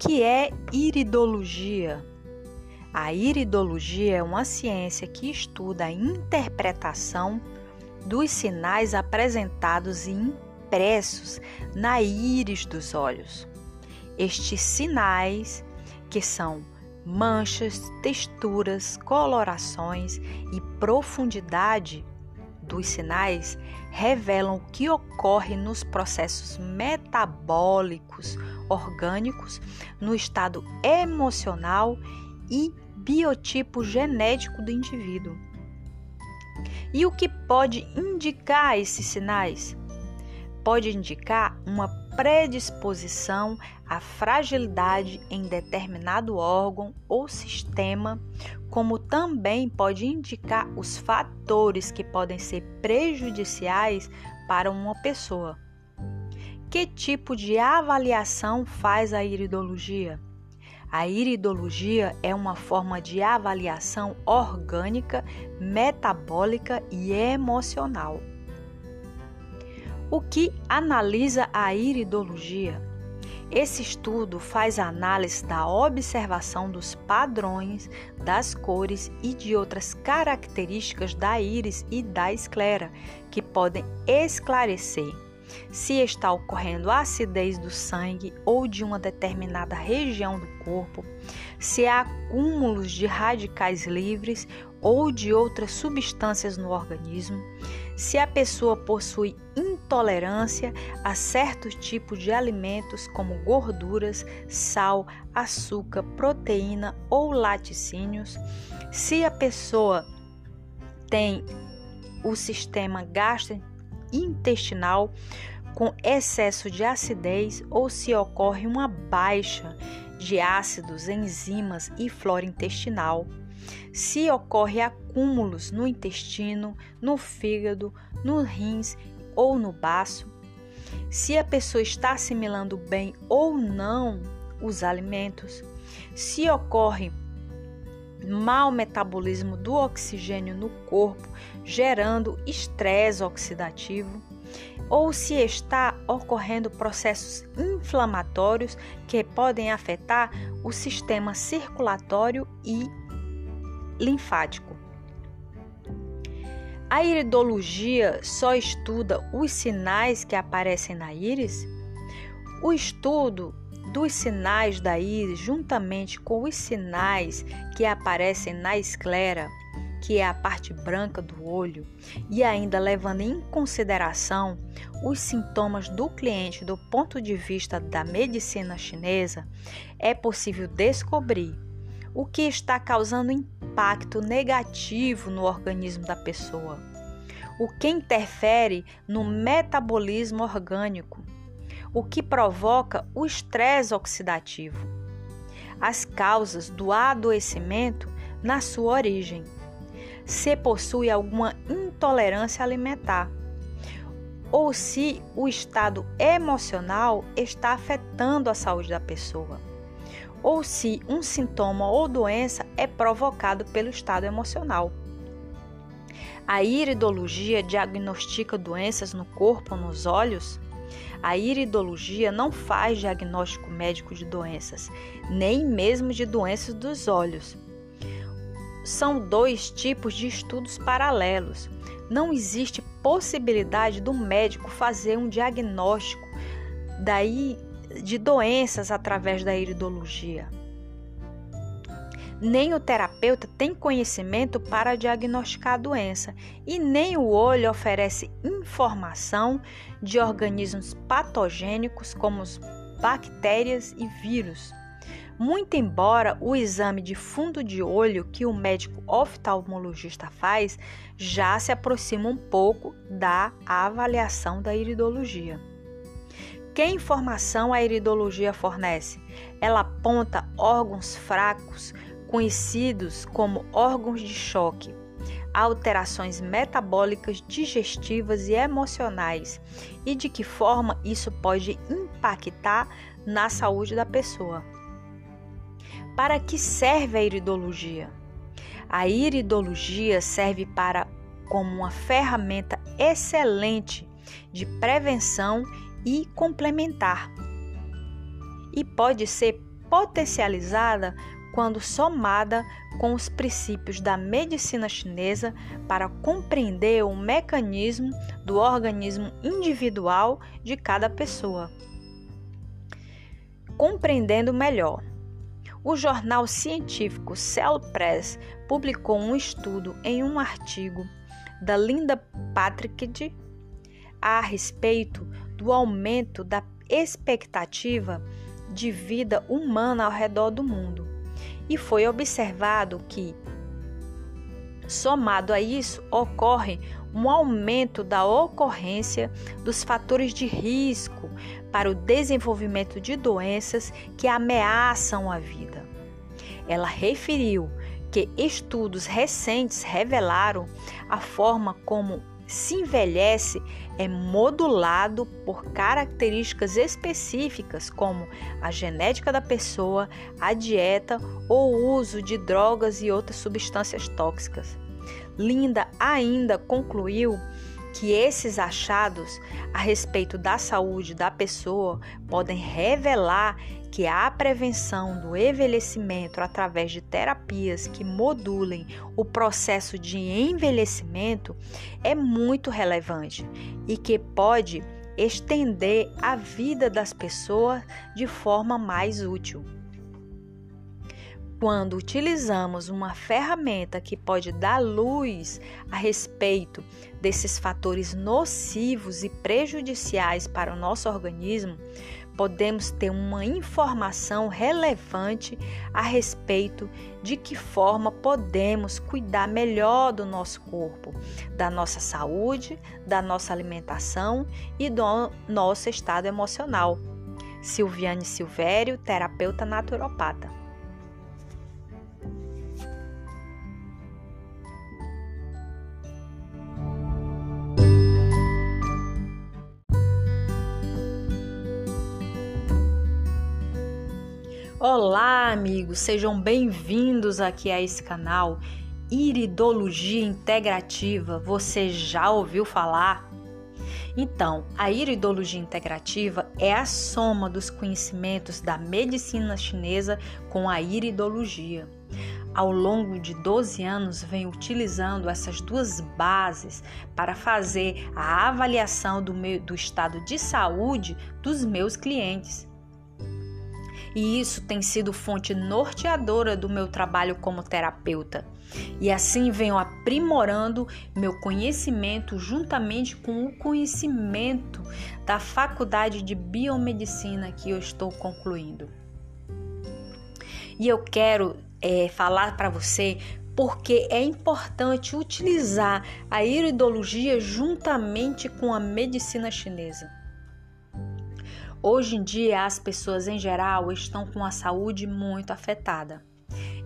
que é iridologia? A iridologia é uma ciência que estuda a interpretação dos sinais apresentados e impressos na íris dos olhos. Estes sinais, que são manchas, texturas, colorações e profundidade dos sinais, revelam o que ocorre nos processos metabólicos orgânicos, no estado emocional e biotipo genético do indivíduo. E o que pode indicar esses sinais? Pode indicar uma predisposição à fragilidade em determinado órgão ou sistema, como também pode indicar os fatores que podem ser prejudiciais para uma pessoa. Que tipo de avaliação faz a iridologia? A iridologia é uma forma de avaliação orgânica, metabólica e emocional. O que analisa a iridologia? Esse estudo faz análise da observação dos padrões, das cores e de outras características da íris e da esclera, que podem esclarecer se está ocorrendo acidez do sangue ou de uma determinada região do corpo, se há acúmulos de radicais livres ou de outras substâncias no organismo, se a pessoa possui intolerância a certos tipos de alimentos como gorduras, sal, açúcar, proteína ou laticínios, se a pessoa tem o sistema gastrointestinal com excesso de acidez ou se ocorre uma baixa de ácidos, enzimas e flora intestinal. Se ocorre acúmulos no intestino, no fígado, nos rins ou no baço. Se a pessoa está assimilando bem ou não os alimentos. Se ocorre mau metabolismo do oxigênio no corpo, gerando estresse oxidativo ou se está ocorrendo processos inflamatórios que podem afetar o sistema circulatório e linfático. A iridologia só estuda os sinais que aparecem na íris? O estudo dos sinais da íris, juntamente com os sinais que aparecem na esclera, que é a parte branca do olho, e ainda levando em consideração os sintomas do cliente do ponto de vista da medicina chinesa, é possível descobrir o que está causando impacto negativo no organismo da pessoa, o que interfere no metabolismo orgânico, o que provoca o estresse oxidativo, as causas do adoecimento na sua origem se possui alguma intolerância alimentar ou se o estado emocional está afetando a saúde da pessoa, ou se um sintoma ou doença é provocado pelo estado emocional. A iridologia diagnostica doenças no corpo ou nos olhos? A iridologia não faz diagnóstico médico de doenças, nem mesmo de doenças dos olhos são dois tipos de estudos paralelos. Não existe possibilidade do médico fazer um diagnóstico daí de doenças através da iridologia. Nem o terapeuta tem conhecimento para diagnosticar a doença e nem o olho oferece informação de organismos patogênicos como bactérias e vírus. Muito embora o exame de fundo de olho que o médico oftalmologista faz já se aproxima um pouco da avaliação da iridologia. Que informação a iridologia fornece? Ela aponta órgãos fracos, conhecidos como órgãos de choque, alterações metabólicas, digestivas e emocionais, e de que forma isso pode impactar na saúde da pessoa. Para que serve a iridologia? A iridologia serve para como uma ferramenta excelente de prevenção e complementar. E pode ser potencializada quando somada com os princípios da medicina chinesa para compreender o mecanismo do organismo individual de cada pessoa. Compreendendo melhor. O jornal científico Cell Press publicou um estudo em um artigo da Linda Patrick a respeito do aumento da expectativa de vida humana ao redor do mundo. E foi observado que, somado a isso, ocorre um aumento da ocorrência dos fatores de risco para o desenvolvimento de doenças que ameaçam a vida. Ela referiu que estudos recentes revelaram a forma como se envelhece é modulado por características específicas, como a genética da pessoa, a dieta ou o uso de drogas e outras substâncias tóxicas. Linda ainda concluiu que esses achados a respeito da saúde da pessoa podem revelar que a prevenção do envelhecimento através de terapias que modulem o processo de envelhecimento é muito relevante e que pode estender a vida das pessoas de forma mais útil. Quando utilizamos uma ferramenta que pode dar luz a respeito desses fatores nocivos e prejudiciais para o nosso organismo, podemos ter uma informação relevante a respeito de que forma podemos cuidar melhor do nosso corpo, da nossa saúde, da nossa alimentação e do nosso estado emocional. Silviane Silvério, terapeuta naturopata. Olá, amigos, sejam bem-vindos aqui a esse canal Iridologia Integrativa. Você já ouviu falar? Então, a iridologia integrativa é a soma dos conhecimentos da medicina chinesa com a iridologia. Ao longo de 12 anos, venho utilizando essas duas bases para fazer a avaliação do, meu, do estado de saúde dos meus clientes e isso tem sido fonte norteadora do meu trabalho como terapeuta. E assim venho aprimorando meu conhecimento juntamente com o conhecimento da faculdade de biomedicina que eu estou concluindo. E eu quero é, falar para você porque é importante utilizar a iridologia juntamente com a medicina chinesa. Hoje em dia, as pessoas em geral estão com a saúde muito afetada,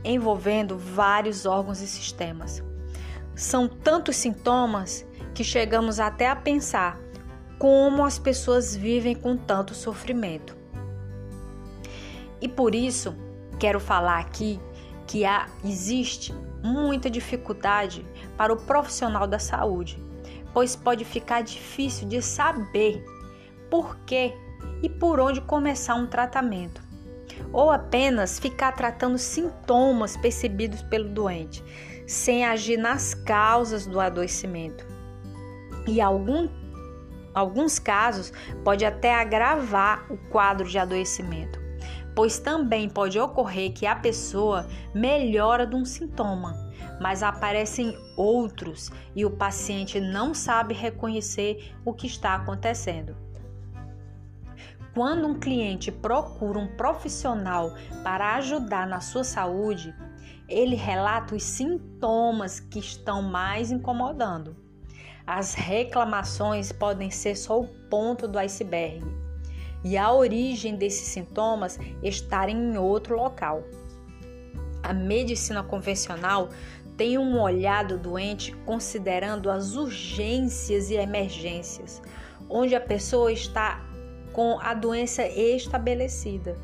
envolvendo vários órgãos e sistemas. São tantos sintomas que chegamos até a pensar como as pessoas vivem com tanto sofrimento. E por isso, quero falar aqui que há, existe muita dificuldade para o profissional da saúde, pois pode ficar difícil de saber por que e por onde começar um tratamento, ou apenas ficar tratando sintomas percebidos pelo doente, sem agir nas causas do adoecimento. E algum, alguns casos pode até agravar o quadro de adoecimento, pois também pode ocorrer que a pessoa melhora de um sintoma, mas aparecem outros e o paciente não sabe reconhecer o que está acontecendo. Quando um cliente procura um profissional para ajudar na sua saúde, ele relata os sintomas que estão mais incomodando. As reclamações podem ser só o ponto do iceberg e a origem desses sintomas estarem em outro local. A medicina convencional tem um olhar do doente considerando as urgências e emergências, onde a pessoa está com a doença estabelecida.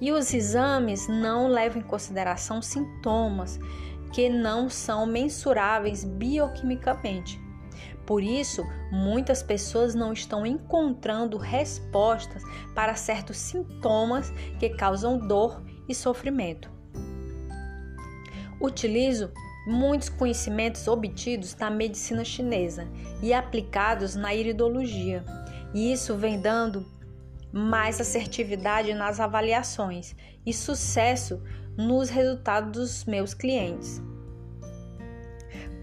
E os exames não levam em consideração sintomas que não são mensuráveis bioquimicamente. Por isso, muitas pessoas não estão encontrando respostas para certos sintomas que causam dor e sofrimento. Utilizo muitos conhecimentos obtidos na medicina chinesa e aplicados na iridologia, e isso vem dando mais assertividade nas avaliações e sucesso nos resultados dos meus clientes.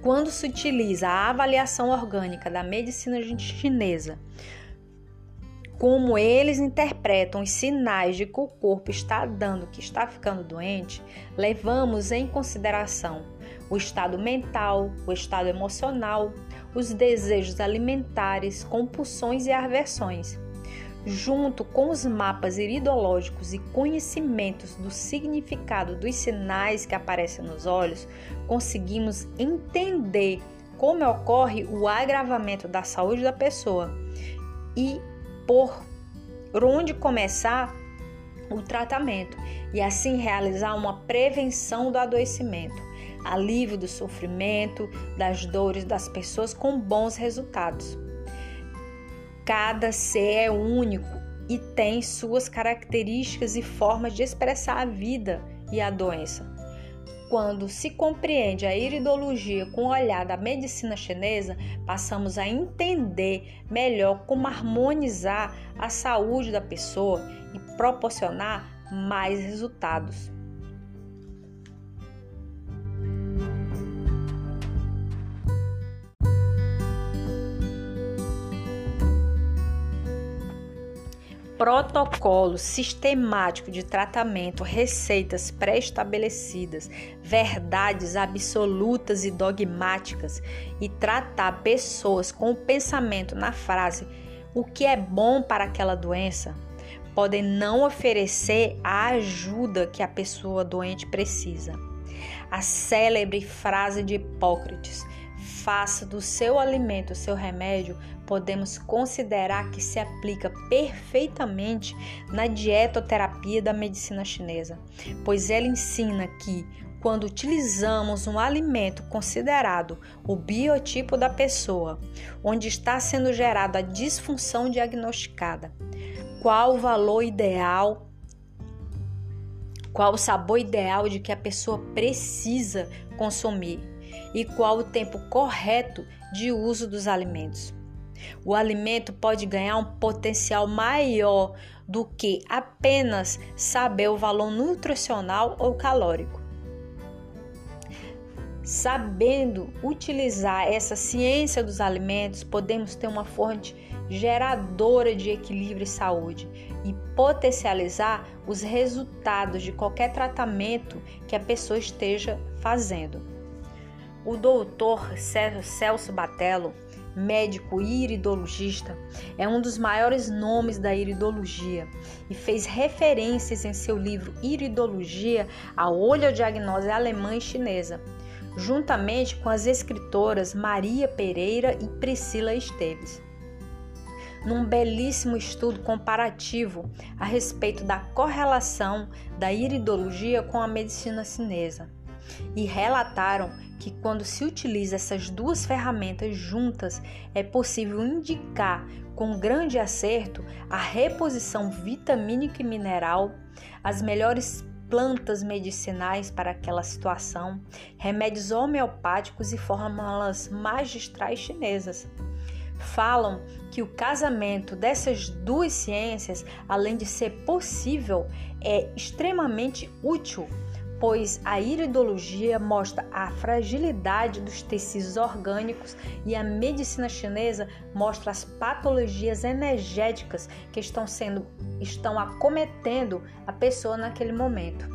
Quando se utiliza a avaliação orgânica da medicina chinesa, como eles interpretam os sinais de que o corpo está dando que está ficando doente, levamos em consideração o estado mental, o estado emocional, os desejos alimentares, compulsões e aversões. Junto com os mapas iridológicos e conhecimentos do significado dos sinais que aparecem nos olhos, conseguimos entender como ocorre o agravamento da saúde da pessoa e por onde começar o tratamento e assim realizar uma prevenção do adoecimento, alívio do sofrimento, das dores das pessoas com bons resultados. Cada ser é único e tem suas características e formas de expressar a vida e a doença. Quando se compreende a iridologia com o olhar da medicina chinesa, passamos a entender melhor como harmonizar a saúde da pessoa e proporcionar mais resultados. Protocolo sistemático de tratamento, receitas pré-estabelecidas, verdades absolutas e dogmáticas e tratar pessoas com o pensamento na frase o que é bom para aquela doença, podem não oferecer a ajuda que a pessoa doente precisa. A célebre frase de Hipócrates: faça do seu alimento seu remédio, podemos considerar que se aplica perfeitamente na dietoterapia da medicina chinesa, pois ela ensina que quando utilizamos um alimento considerado o biotipo da pessoa, onde está sendo gerada a disfunção diagnosticada, qual o valor ideal, qual o sabor ideal de que a pessoa precisa consumir e qual o tempo correto de uso dos alimentos. O alimento pode ganhar um potencial maior do que apenas saber o valor nutricional ou calórico. Sabendo utilizar essa ciência dos alimentos, podemos ter uma fonte geradora de equilíbrio e saúde e potencializar os resultados de qualquer tratamento que a pessoa esteja fazendo. O doutor Celso Batello médico iridologista, é um dos maiores nomes da iridologia e fez referências em seu livro Iridologia à oleodiagnose alemã e chinesa, juntamente com as escritoras Maria Pereira e Priscila Esteves. Num belíssimo estudo comparativo a respeito da correlação da iridologia com a medicina chinesa, e relataram que quando se utiliza essas duas ferramentas juntas, é possível indicar com grande acerto a reposição vitamínica e mineral, as melhores plantas medicinais para aquela situação, remédios homeopáticos e fórmulas magistrais chinesas. Falam que o casamento dessas duas ciências, além de ser possível, é extremamente útil pois a iridologia mostra a fragilidade dos tecidos orgânicos e a medicina chinesa mostra as patologias energéticas que estão sendo estão acometendo a pessoa naquele momento.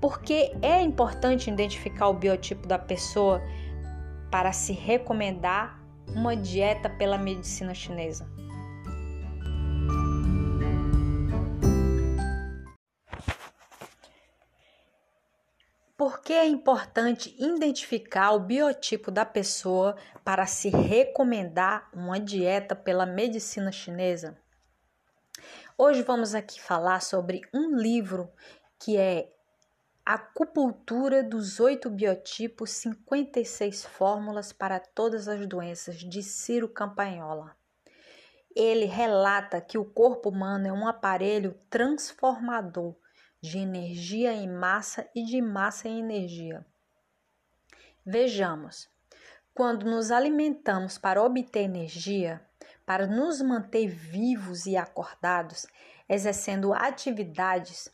Porque é importante identificar o biotipo da pessoa para se recomendar uma dieta pela medicina chinesa. Que é importante identificar o biotipo da pessoa para se recomendar uma dieta pela medicina chinesa? Hoje vamos aqui falar sobre um livro que é Acupuntura dos oito biotipos, 56 fórmulas para todas as doenças, de Ciro Campagnoli. Ele relata que o corpo humano é um aparelho transformador de energia em massa e de massa em energia. Vejamos, quando nos alimentamos para obter energia, para nos manter vivos e acordados, exercendo atividades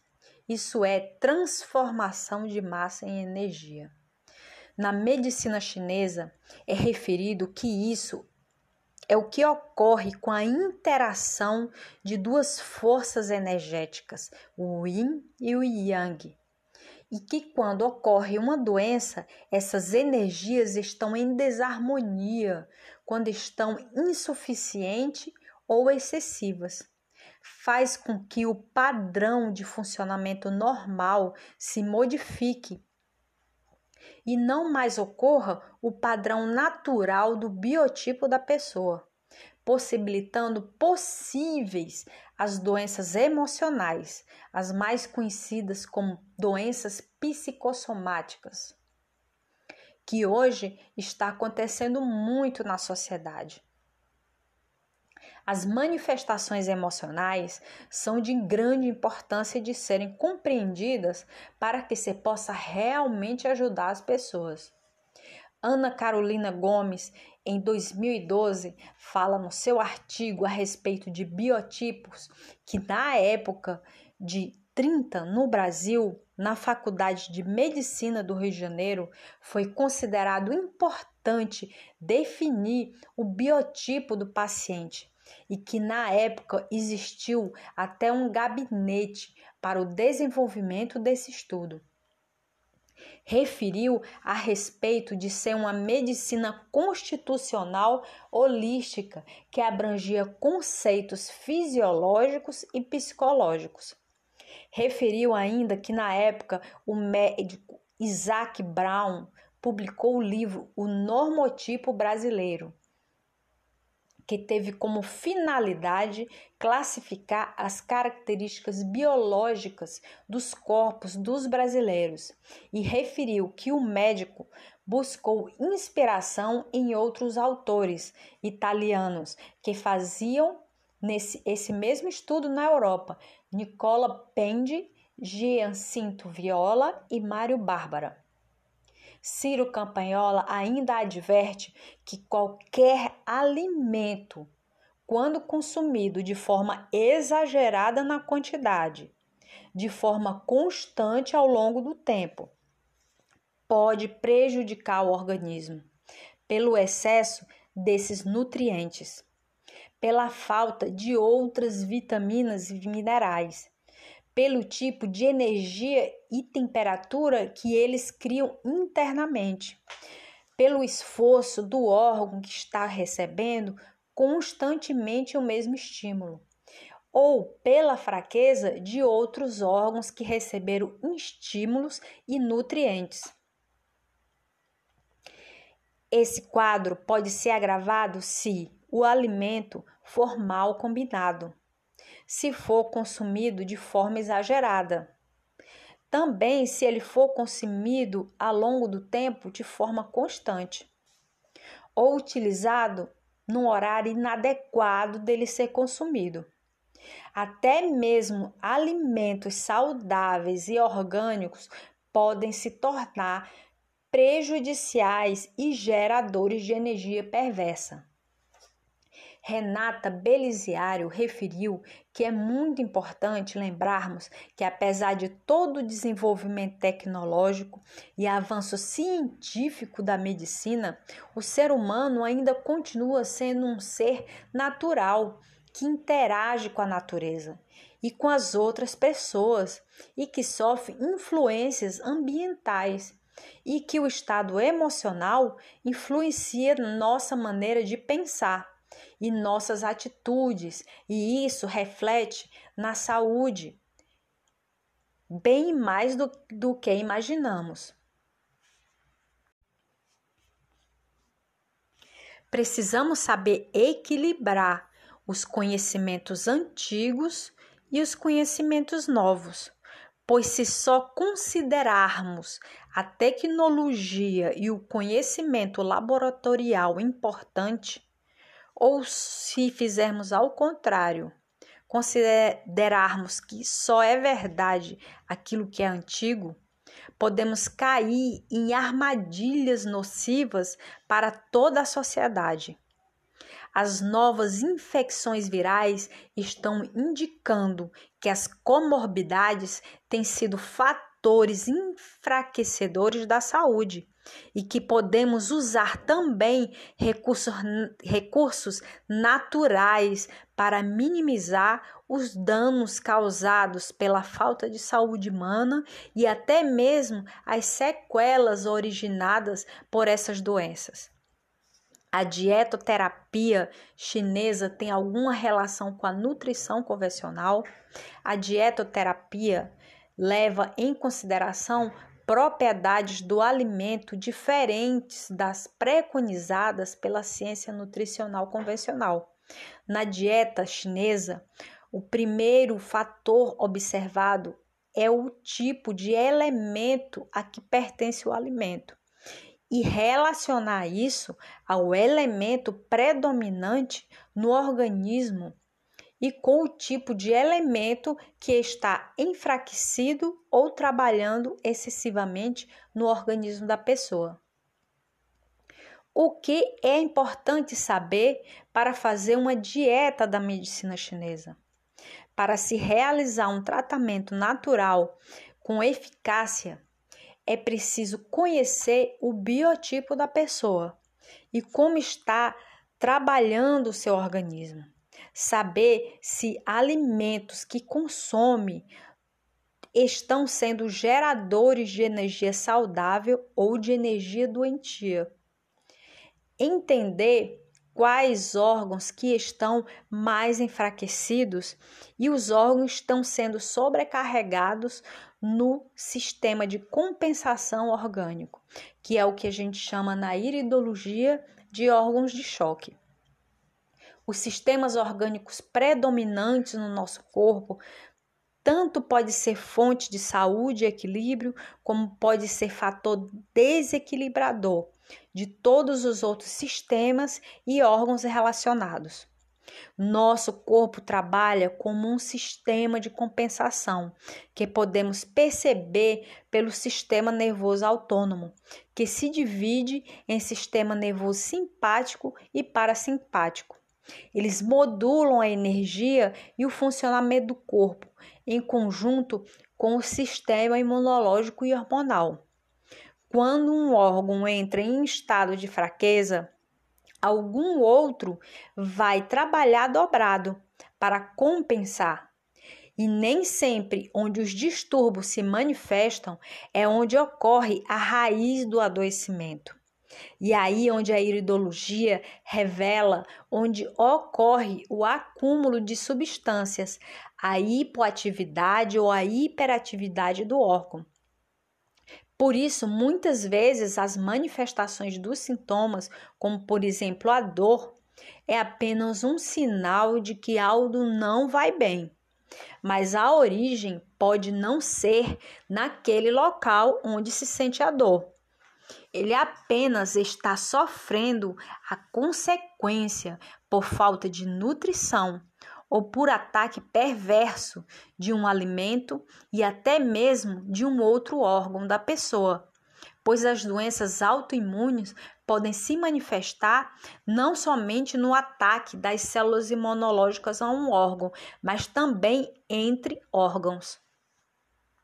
isso é transformação de massa em energia. Na medicina chinesa é referido que isso é o que ocorre com a interação de duas forças energéticas, o yin e o yang. E que quando ocorre uma doença, essas energias estão em desarmonia, quando estão insuficientes ou excessivas faz com que o padrão de funcionamento normal se modifique e não mais ocorra o padrão natural do biotipo da pessoa, possibilitando possíveis as doenças emocionais, as mais conhecidas como doenças psicossomáticas, que hoje está acontecendo muito na sociedade. As manifestações emocionais são de grande importância de serem compreendidas para que se possa realmente ajudar as pessoas. Ana Carolina Gomes, em 2012, fala no seu artigo a respeito de biotipos que, na época de 30 no Brasil, na Faculdade de Medicina do Rio de Janeiro, foi considerado importante definir o biotipo do paciente e que na época existiu até um gabinete para o desenvolvimento desse estudo. Referiu a respeito de ser uma medicina constitucional holística que abrangia conceitos fisiológicos e psicológicos. Referiu ainda que na época o médico Isaac Brown publicou o livro O Normotipo Brasileiro que teve como finalidade classificar as características biológicas dos corpos dos brasileiros e referiu que o médico buscou inspiração em outros autores italianos que faziam nesse, esse mesmo estudo na Europa, Nicola Pendi, Giancinto Viola e Mário Bárbara. Ciro Campanhola ainda adverte que qualquer alimento, quando consumido de forma exagerada na quantidade, de forma constante ao longo do tempo, pode prejudicar o organismo pelo excesso desses nutrientes, pela falta de outras vitaminas e minerais pelo tipo de energia e temperatura que eles criam internamente, pelo esforço do órgão que está recebendo constantemente o mesmo estímulo, ou pela fraqueza de outros órgãos que receberam estímulos e nutrientes. Esse quadro pode ser agravado se o alimento for mal combinado se for consumido de forma exagerada. Também se ele for consumido ao longo do tempo de forma constante ou utilizado num horário inadequado dele ser consumido. Até mesmo alimentos saudáveis e orgânicos podem se tornar prejudiciais e geradores de energia perversa. Renata Beliziário referiu que é muito importante lembrarmos que, apesar de todo o desenvolvimento tecnológico e avanço científico da medicina, o ser humano ainda continua sendo um ser natural que interage com a natureza e com as outras pessoas e que sofre influências ambientais e que o estado emocional influencia nossa maneira de pensar e nossas atitudes, e isso reflete na saúde bem mais do, do que imaginamos. Precisamos saber equilibrar os conhecimentos antigos e os conhecimentos novos, pois se só considerarmos a tecnologia e o conhecimento laboratorial importante, ou se fizermos ao contrário, considerarmos que só é verdade aquilo que é antigo, podemos cair em armadilhas nocivas para toda a sociedade. As novas infecções virais estão indicando que as comorbidades têm sido fatores enfraquecedores da saúde e que podemos usar também recursos, recursos naturais para minimizar os danos causados pela falta de saúde humana e até mesmo as sequelas originadas por essas doenças. A dietoterapia chinesa tem alguma relação com a nutrição convencional? A dietoterapia leva em consideração propriedades do alimento diferentes das preconizadas pela ciência nutricional convencional. Na dieta chinesa, o primeiro fator observado é o tipo de elemento a que pertence o alimento e relacionar isso ao elemento predominante no organismo e com o tipo de elemento que está enfraquecido ou trabalhando excessivamente no organismo da pessoa. O que é importante saber para fazer uma dieta da medicina chinesa? Para se realizar um tratamento natural com eficácia, é preciso conhecer o biotipo da pessoa e como está trabalhando o seu organismo. Saber se alimentos que consome estão sendo geradores de energia saudável ou de energia doentia. Entender quais órgãos que estão mais enfraquecidos e os órgãos estão sendo sobrecarregados no sistema de compensação orgânico, que é o que a gente chama na iridologia de órgãos de choque. Os sistemas orgânicos predominantes no nosso corpo tanto pode ser fonte de saúde e equilíbrio, como pode ser fator desequilibrador de todos os outros sistemas e órgãos relacionados. Nosso corpo trabalha como um sistema de compensação, que podemos perceber pelo sistema nervoso autônomo, que se divide em sistema nervoso simpático e parasimpático. Eles modulam a energia e o funcionamento do corpo, em conjunto com o sistema imunológico e hormonal. Quando um órgão entra em estado de fraqueza, algum outro vai trabalhar dobrado para compensar. E nem sempre onde os distúrbios se manifestam é onde ocorre a raiz do adoecimento. E aí onde a iridologia revela onde ocorre o acúmulo de substâncias, a hipoatividade ou a hiperatividade do órgão. Por isso, muitas vezes as manifestações dos sintomas, como por exemplo a dor, é apenas um sinal de que algo não vai bem. Mas a origem pode não ser naquele local onde se sente a dor. Ele apenas está sofrendo a consequência por falta de nutrição ou por ataque perverso de um alimento e até mesmo de um outro órgão da pessoa, pois as doenças autoimunes podem se manifestar não somente no ataque das células imunológicas a um órgão, mas também entre órgãos.